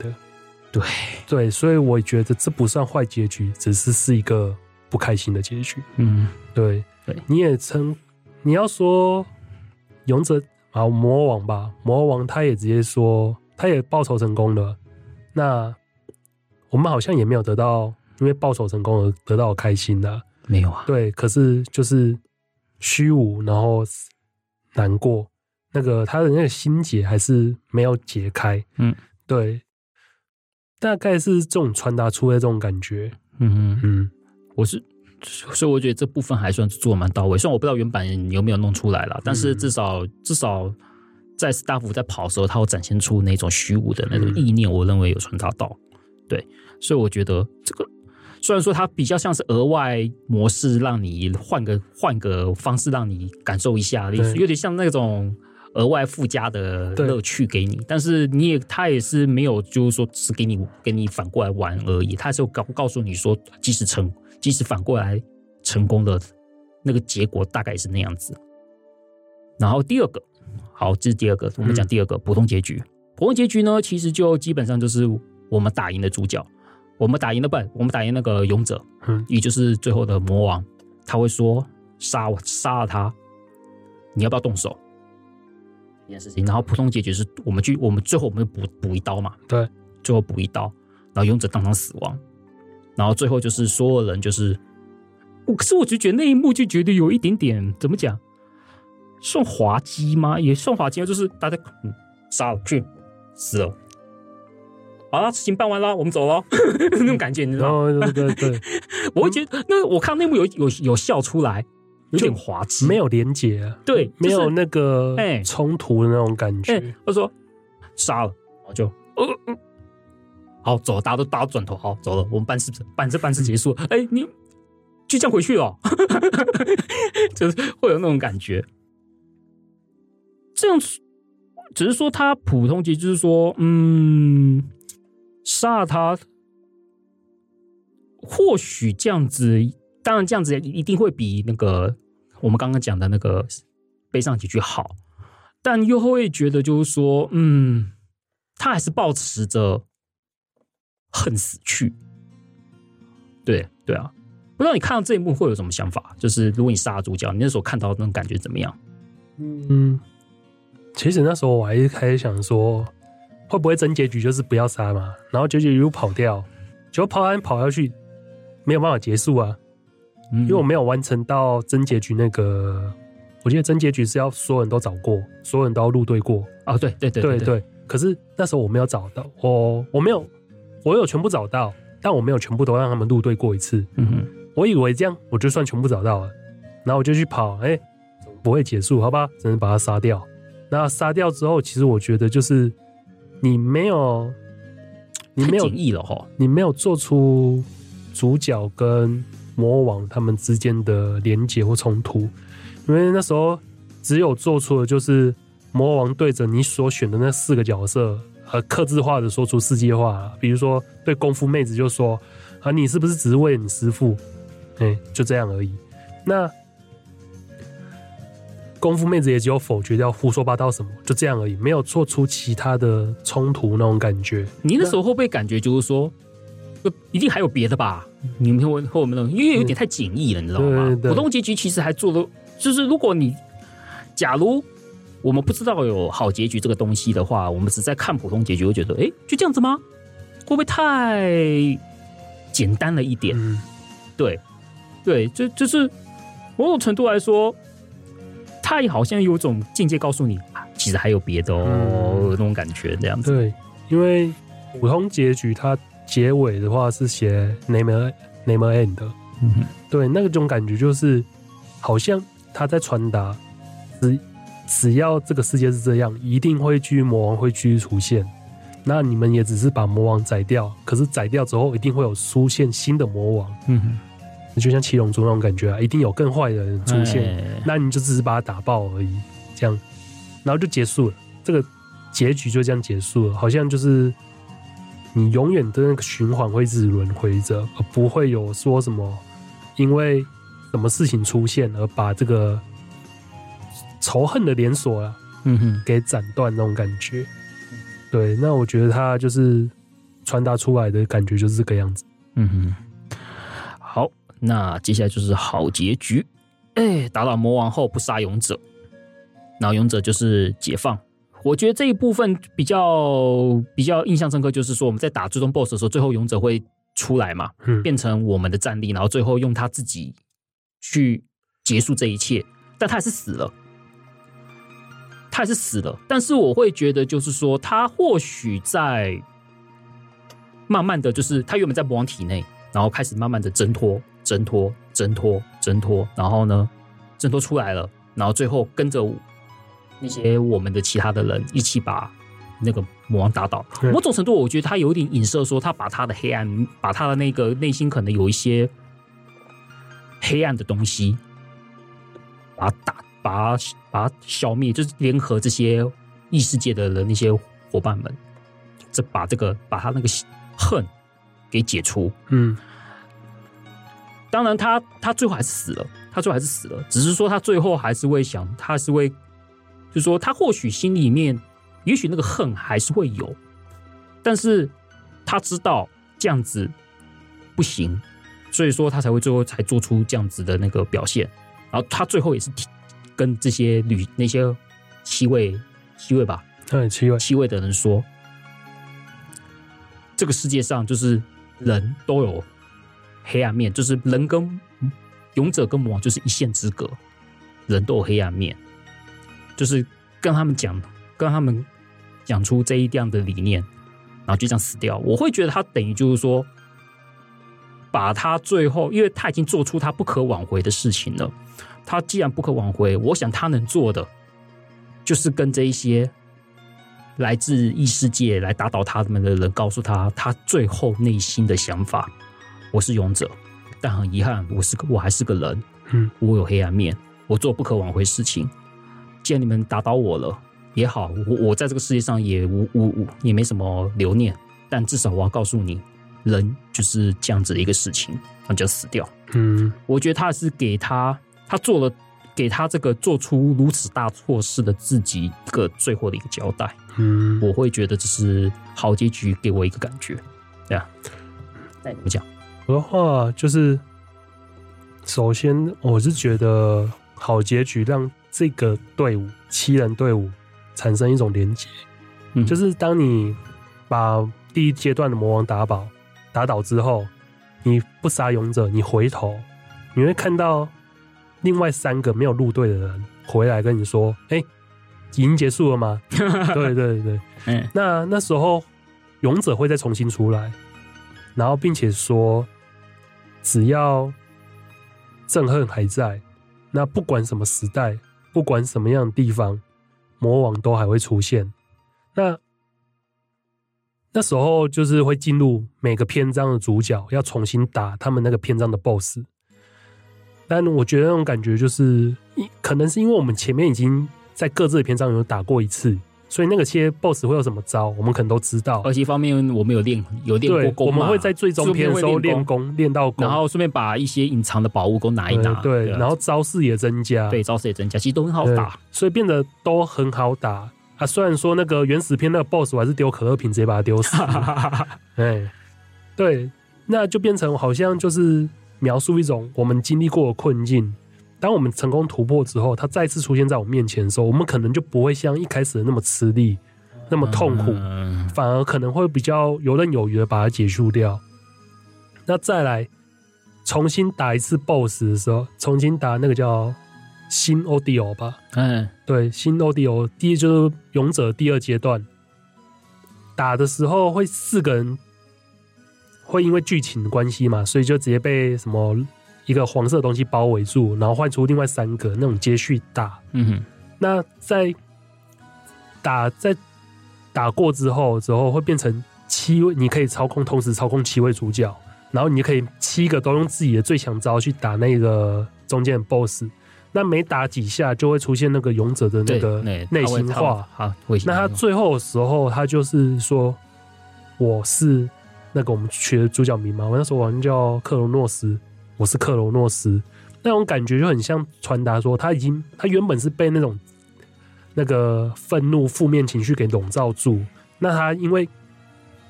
[SPEAKER 1] 对
[SPEAKER 2] 对，所以我觉得这不算坏结局，只是是一个不开心的结局。嗯，对对，你也称你要说勇者啊，魔王吧，魔王他也直接说他也报仇成功了。那我们好像也没有得到因为报仇成功而得到开心的，
[SPEAKER 1] 没有啊。
[SPEAKER 2] 对，可是就是虚无，然后。难过，那个他的那个心结还是没有解开，嗯，对，大概是这种传达出来这种感觉，嗯嗯嗯，
[SPEAKER 1] 我是，所以我觉得这部分还算是做的蛮到位。虽然我不知道原版有没有弄出来了，但是至少至少在 staff 在跑的时候，他有展现出那种虚无的那种意念，我认为有传达到，对，所以我觉得这个。虽然说它比较像是额外模式，让你换个换个方式，让你感受一下，有点像那种额外附加的乐趣给你。但是你也，他也是没有，就是说是给你给你反过来玩而已。他就告告诉你说，即使成，即使反过来成功的那个结果大概是那样子。然后第二个，好，这是第二个，我们讲第二个普通结局。普通结局呢，其实就基本上就是我们打赢的主角。我们打赢了不？我们打赢那个勇者，嗯，也就是最后的魔王，他会说杀我，杀了他，你要不要动手？这件事情，然后普通结局是我们去，我们最后我们补补一刀嘛，
[SPEAKER 2] 对，
[SPEAKER 1] 最后补一刀，然后勇者当场死亡，然后最后就是所有人就是，我可是我就觉得那一幕就觉得有一点点怎么讲，算滑稽吗？也算滑稽，就是大家嗯杀了去死了。好了，事情办完了，我们走了，那种感觉，你知道吗？
[SPEAKER 2] 对对对，
[SPEAKER 1] 我会觉得，那我看那幕有有有笑出来，有点滑稽，
[SPEAKER 2] 没有连结，
[SPEAKER 1] 对，
[SPEAKER 2] 没有那个哎冲突的那种感觉。
[SPEAKER 1] 他说杀了，我就呃好走，大家都大家转头，好走了，我们办事办事办事结束。哎，你就这样回去了，就是会有那种感觉。这样只是说他普通级，就是说，嗯。杀了他，或许这样子，当然这样子一定会比那个我们刚刚讲的那个悲伤结局好，但又会觉得就是说，嗯，他还是抱持着恨死去。对对啊，不知道你看到这一幕会有什么想法？就是如果你杀了主角，你那时候看到那种感觉怎么样？
[SPEAKER 2] 嗯，其实那时候我还是开始想说。会不会真结局就是不要杀嘛？然后结局又跑掉，结果跑完跑下去，没有办法结束啊！嗯、因为我没有完成到真结局那个，我记得真结局是要所有人都找过，所有人都要入队过
[SPEAKER 1] 啊！对对对对对。
[SPEAKER 2] 可是那时候我没有找到，我我没有，我有全部找到，但我没有全部都让他们入队过一次。嗯哼，我以为这样我就算全部找到了，然后我就去跑，哎，不会结束，好吧？只能把他杀掉。那杀掉之后，其实我觉得就是。你没有，你没有
[SPEAKER 1] 意了哈，
[SPEAKER 2] 你没有做出主角跟魔王他们之间的连结或冲突，因为那时候只有做出的就是魔王对着你所选的那四个角色，呃，克制化的说出世界话，比如说对功夫妹子就说啊，你是不是只是为了你师父？哎，就这样而已。那。功夫妹子也只有否决掉胡说八道什么，就这样而已，没有做出其他的冲突那种感觉。
[SPEAKER 1] 你那时候会不会感觉就是说，一定还有别的吧？你们会会有没有？因为有点太简易了，你知道吗？普通结局其实还做的，就是如果你假如我们不知道有好结局这个东西的话，我们只在看普通结局，会觉得哎，就这样子吗？会不会太简单了一点？嗯、对对，就就是某种程度来说。他也好像有种境界告诉你，其实还有别的哦，嗯、那种感觉这样子。
[SPEAKER 2] 对，因为普通结局它结尾的话是写 name name end。嗯哼，对，那个种感觉就是好像他在传达，只只要这个世界是这样，一定会去魔王会继续出现。那你们也只是把魔王宰掉，可是宰掉之后一定会有出现新的魔王，
[SPEAKER 1] 嗯哼，
[SPEAKER 2] 就像七龙珠那种感觉啊，一定有更坏的人出现，那你就只是把他打爆而已，这样，然后就结束了，这个结局就这样结束了，好像就是你永远的那个循环会一直轮回着，而不会有说什么因为什么事情出现而把这个仇恨的连锁啊，
[SPEAKER 1] 嗯哼，
[SPEAKER 2] 给斩断那种感觉。对，那我觉得他就是传达出来的感觉就是这个样子。
[SPEAKER 1] 嗯哼，好，那接下来就是好结局。哎，打倒魔王后不杀勇者，然后勇者就是解放。我觉得这一部分比较比较印象深刻，就是说我们在打最终 BOSS 的时候，最后勇者会出来嘛，
[SPEAKER 2] 嗯，
[SPEAKER 1] 变成我们的战力，然后最后用他自己去结束这一切，但他还是死了。他还是死了，但是我会觉得，就是说，他或许在慢慢的就是他原本在魔王体内，然后开始慢慢的挣脱、挣脱、挣脱、挣脱，然后呢，挣脱出来了，然后最后跟着那些我们的其他的人一起把那个魔王打倒。某种程度，我觉得他有点影射说，他把他的黑暗，把他的那个内心可能有一些黑暗的东西，把他打。把它把它消灭，就是联合这些异世界的人，那些伙伴们，这把这个把他那个恨给解除。
[SPEAKER 2] 嗯，
[SPEAKER 1] 当然他他最后还是死了，他最后还是死了，只是说他最后还是会想，他还是会，就是说他或许心里面，也许那个恨还是会有，但是他知道这样子不行，所以说他才会最后才做出这样子的那个表现，然后他最后也是。跟这些女那些七位七位吧，
[SPEAKER 2] 对，七位
[SPEAKER 1] 七位的人说，这个世界上就是人都有黑暗面，就是人跟勇者跟魔王就是一线之隔，人都有黑暗面，就是跟他们讲，跟他们讲出这一样的理念，然后就这样死掉。我会觉得他等于就是说，把他最后，因为他已经做出他不可挽回的事情了。他既然不可挽回，我想他能做的就是跟这一些来自异世界来打倒他们的人，告诉他他最后内心的想法：我是勇者，但很遗憾，我是个我还是个人，
[SPEAKER 2] 嗯，
[SPEAKER 1] 我有黑暗面，我做不可挽回事情。既然你们打倒我了也好，我我在这个世界上也无无无也没什么留念，但至少我要告诉你，人就是这样子的一个事情，那就死掉。
[SPEAKER 2] 嗯，
[SPEAKER 1] 我觉得他是给他。他做了，给他这个做出如此大错事的自己一个最后的一个交代。
[SPEAKER 2] 嗯，
[SPEAKER 1] 我会觉得这是好结局，给我一个感觉。对啊，那你们讲？
[SPEAKER 2] 我的话就是，首先我是觉得好结局让这个队伍七人队伍产生一种连结。
[SPEAKER 1] 嗯，
[SPEAKER 2] 就是当你把第一阶段的魔王打倒打倒之后，你不杀勇者，你回头你会看到。另外三个没有入队的人回来跟你说：“哎、欸，已经结束了吗？” 对对对，
[SPEAKER 1] 嗯，
[SPEAKER 2] 那那时候勇者会再重新出来，然后并且说，只要憎恨还在，那不管什么时代，不管什么样的地方，魔王都还会出现。那那时候就是会进入每个篇章的主角要重新打他们那个篇章的 BOSS。但我觉得那种感觉就是，可能是因为我们前面已经在各自的篇章有打过一次，所以那个些 BOSS 会有什么招，我们可能都知道。
[SPEAKER 1] 而且一方面我们有练有练过功，
[SPEAKER 2] 我们会在最终篇的时候练功，练到功，
[SPEAKER 1] 然后顺便把一些隐藏的宝物都拿一拿。
[SPEAKER 2] 对，然后招式也增加，
[SPEAKER 1] 对，招式也增加，其实都很好打，
[SPEAKER 2] 所以变得都很好打啊。虽然说那个原始篇那个 BOSS 我还是丢可乐瓶直接把它丢死。哎，对，那就变成好像就是。描述一种我们经历过的困境，当我们成功突破之后，它再次出现在我面前的时候，我们可能就不会像一开始的那么吃力、那么痛苦，反而可能会比较游刃有余的把它结束掉。那再来重新打一次 BOSS 的时候，重新打那个叫新欧迪欧吧？
[SPEAKER 1] 嗯，
[SPEAKER 2] 对，新欧迪欧，第一就是勇者第二阶段打的时候会四个人。会因为剧情的关系嘛，所以就直接被什么一个黄色的东西包围住，然后换出另外三个那种接续打。
[SPEAKER 1] 嗯哼，
[SPEAKER 2] 那在打在打过之后，之后会变成七位，你可以操控，同时操控七位主角，然后你可以七个都用自己的最强招去打那个中间的 BOSS。那每打几下就会出现那个勇者的那个内心话。好，那他最后的时候，他就是说：“我是那个我们取的主角名嘛。我那时候好像叫克罗诺斯，我是克罗诺斯。那种感觉就很像传达说，他已经他原本是被那种那个愤怒、负面情绪给笼罩住。那他因为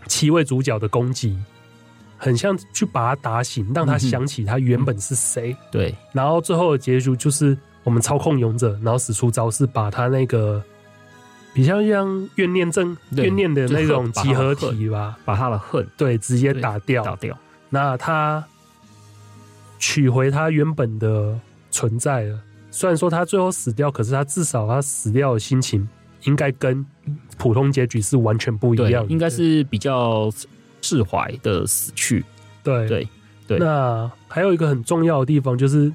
[SPEAKER 2] 七位主角的攻击。”很像去把他打醒，让他想起他原本是谁、嗯。
[SPEAKER 1] 对，
[SPEAKER 2] 然后最后的结局就是我们操控勇者，然后使出招式，把他那个比较像怨念症、怨念的那种集合体吧，
[SPEAKER 1] 把他的恨
[SPEAKER 2] 对直接打掉，
[SPEAKER 1] 打掉。
[SPEAKER 2] 那他取回他原本的存在了。虽然说他最后死掉，可是他至少他死掉的心情应该跟普通结局是完全不一样的，
[SPEAKER 1] 应该是比较。释怀的死去，
[SPEAKER 2] 对
[SPEAKER 1] 对对。
[SPEAKER 2] 那还有一个很重要的地方，就是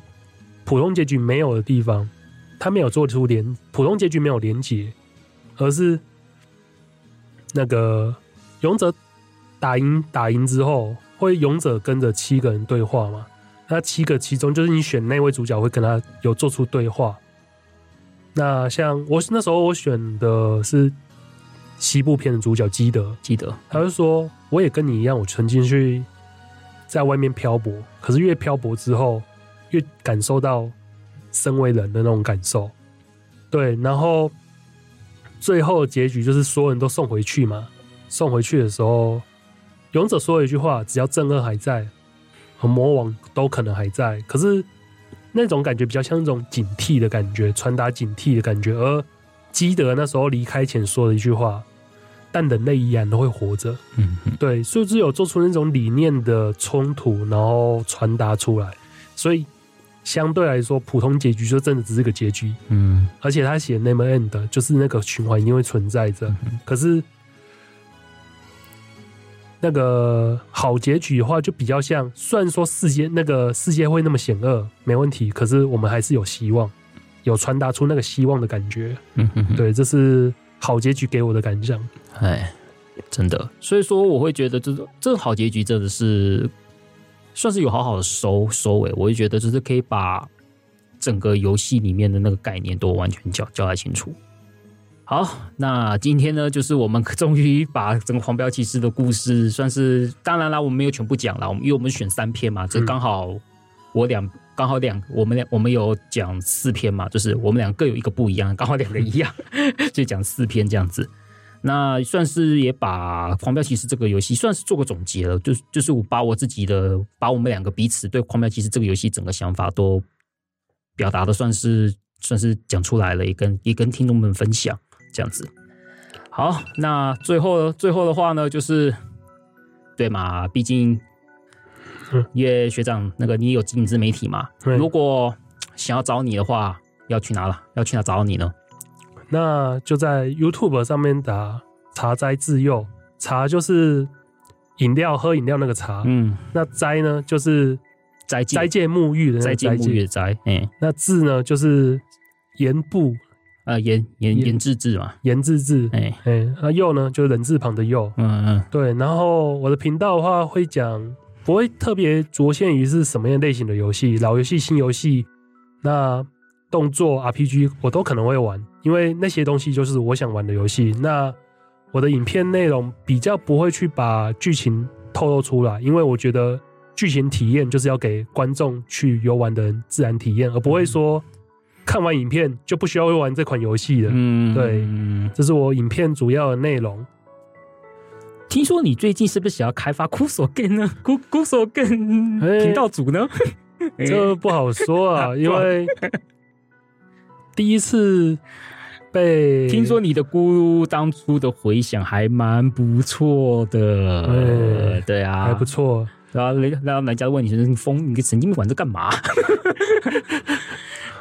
[SPEAKER 2] 普通结局没有的地方，他没有做出连普通结局没有连结，而是那个勇者打赢打赢之后，会勇者跟着七个人对话嘛？那七个其中，就是你选那位主角会跟他有做出对话。那像我那时候我选的是。西部片的主角基德，
[SPEAKER 1] 基德，
[SPEAKER 2] 他就说：“我也跟你一样，我曾经去在外面漂泊，可是越漂泊之后，越感受到身为人的那种感受。对，然后最后的结局就是所有人都送回去嘛。送回去的时候，勇者说了一句话：只要正恶还在，和魔王都可能还在。可是那种感觉比较像一种警惕的感觉，传达警惕的感觉。而基德那时候离开前说的一句话。”但人类依然都会活着，嗯，对，所以只有做出那种理念的冲突，然后传达出来，所以相对来说，普通结局就真的只是个结局，嗯，而且他写 never end 就是那个循环一定会存在着，可是那个好结局的话，就比较像，虽然说世界那个世界会那么险恶，没问题，可是我们还是有希望，有传达出那个希望的感觉，嗯哼，对，这是。好结局给我的感想，
[SPEAKER 1] 哎，真的，所以说我会觉得，这种这个好结局真的是算是有好好的收收尾。我会觉得，就是可以把整个游戏里面的那个概念都完全交交代清楚。好，那今天呢，就是我们终于把整个黄标骑士的故事，算是当然啦，我们没有全部讲了，我们因为我们选三篇嘛，这刚好我两。刚好两，我们两我们有讲四篇嘛，就是我们俩各有一个不一样，刚好两个一样，就讲四篇这样子。那算是也把《狂飙骑士》这个游戏算是做个总结了，就就是我把我自己的，把我们两个彼此对《狂飙骑士》这个游戏整个想法都表达的算是算是讲出来了，也跟也跟听众们分享这样子。好，那最后最后的话呢，就是对嘛，毕竟。因为学长，那个你有经营自媒体嘛？如果想要找你的话，要去哪了？要去哪找你呢？
[SPEAKER 2] 那就在 YouTube 上面打“茶斋自幼”，茶就是饮料喝饮料那个茶，嗯，那斋呢就是斋斋戒沐浴的斋戒
[SPEAKER 1] 沐浴的斋，嗯，
[SPEAKER 2] 那字呢就是言部
[SPEAKER 1] 啊言言言字字嘛，
[SPEAKER 2] 言字字，哎哎，那右呢就是人字旁的右，嗯嗯，对。然后我的频道的话会讲。不会特别着限于是什么样类型的游戏，老游戏、新游戏，那动作 RPG 我都可能会玩，因为那些东西就是我想玩的游戏。那我的影片内容比较不会去把剧情透露出来，因为我觉得剧情体验就是要给观众去游玩的人自然体验，而不会说看完影片就不需要会玩这款游戏了。嗯，对，这是我影片主要的内容。
[SPEAKER 1] 听说你最近是不是想要开发酷索 game 呢？酷酷索 game 频道组呢？
[SPEAKER 2] 欸、这不好说啊，因为第一次被
[SPEAKER 1] 听说你的咕当初的回响还蛮不错的，欸、对啊，
[SPEAKER 2] 还不错。
[SPEAKER 1] 然后人然后人家问你是疯，你神经病玩这干嘛？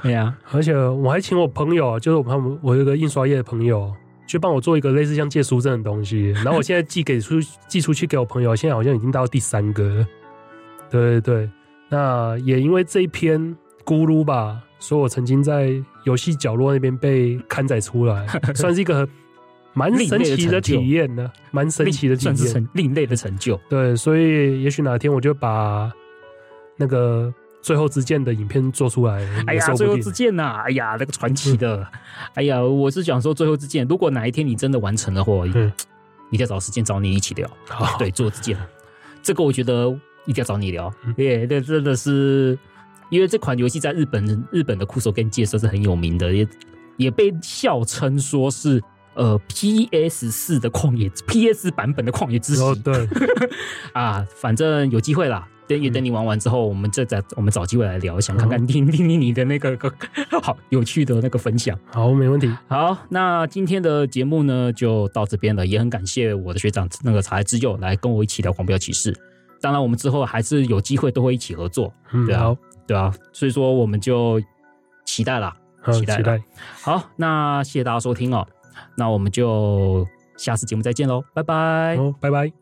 [SPEAKER 1] 对呀、啊，
[SPEAKER 2] 而且我还请我朋友，就是我他们我有一个印刷业的朋友。去帮我做一个类似像借书证的东西，然后我现在寄给出寄出去给我朋友，现在好像已经到第三个了。对对对，那也因为这一篇咕噜吧，所以我曾经在游戏角落那边被刊载出来，算是一个蛮神奇的体验呢，蛮神奇的体验，
[SPEAKER 1] 算是成另类的成就。
[SPEAKER 2] 对，所以也许哪天我就把那个最后之剑的影片做出来。
[SPEAKER 1] 哎呀，最后之剑呐！哎呀，那个传奇的，嗯、哎呀，我是想说最后之剑，如果哪一天你真的完成了话，嗯，一定要找时间找你一起聊。好，对，最后之剑，这个我觉得一定要找你聊。耶、嗯，这真的是因为这款游戏在日本日本的酷手 game 界算是很有名的，也也被笑称说是。呃，PS 四的旷野，PS 版本的旷野之息。
[SPEAKER 2] 哦，对，
[SPEAKER 1] 啊，反正有机会啦。等也等你玩完之后，我们再再我们找机会来聊，想看看听听听你的那个个 好有趣的那个分享。
[SPEAKER 2] 好，没问题。
[SPEAKER 1] 好，那今天的节目呢就到这边了，也很感谢我的学长那个茶之佑来跟我一起聊《狂飙骑士》。当然，我们之后还是有机会都会一起合作。嗯，对啊，对啊，所以说我们就期待啦，期待，期待。好，那谢谢大家收听哦。那我们就下次节目再见喽，拜拜。
[SPEAKER 2] 哦，拜拜。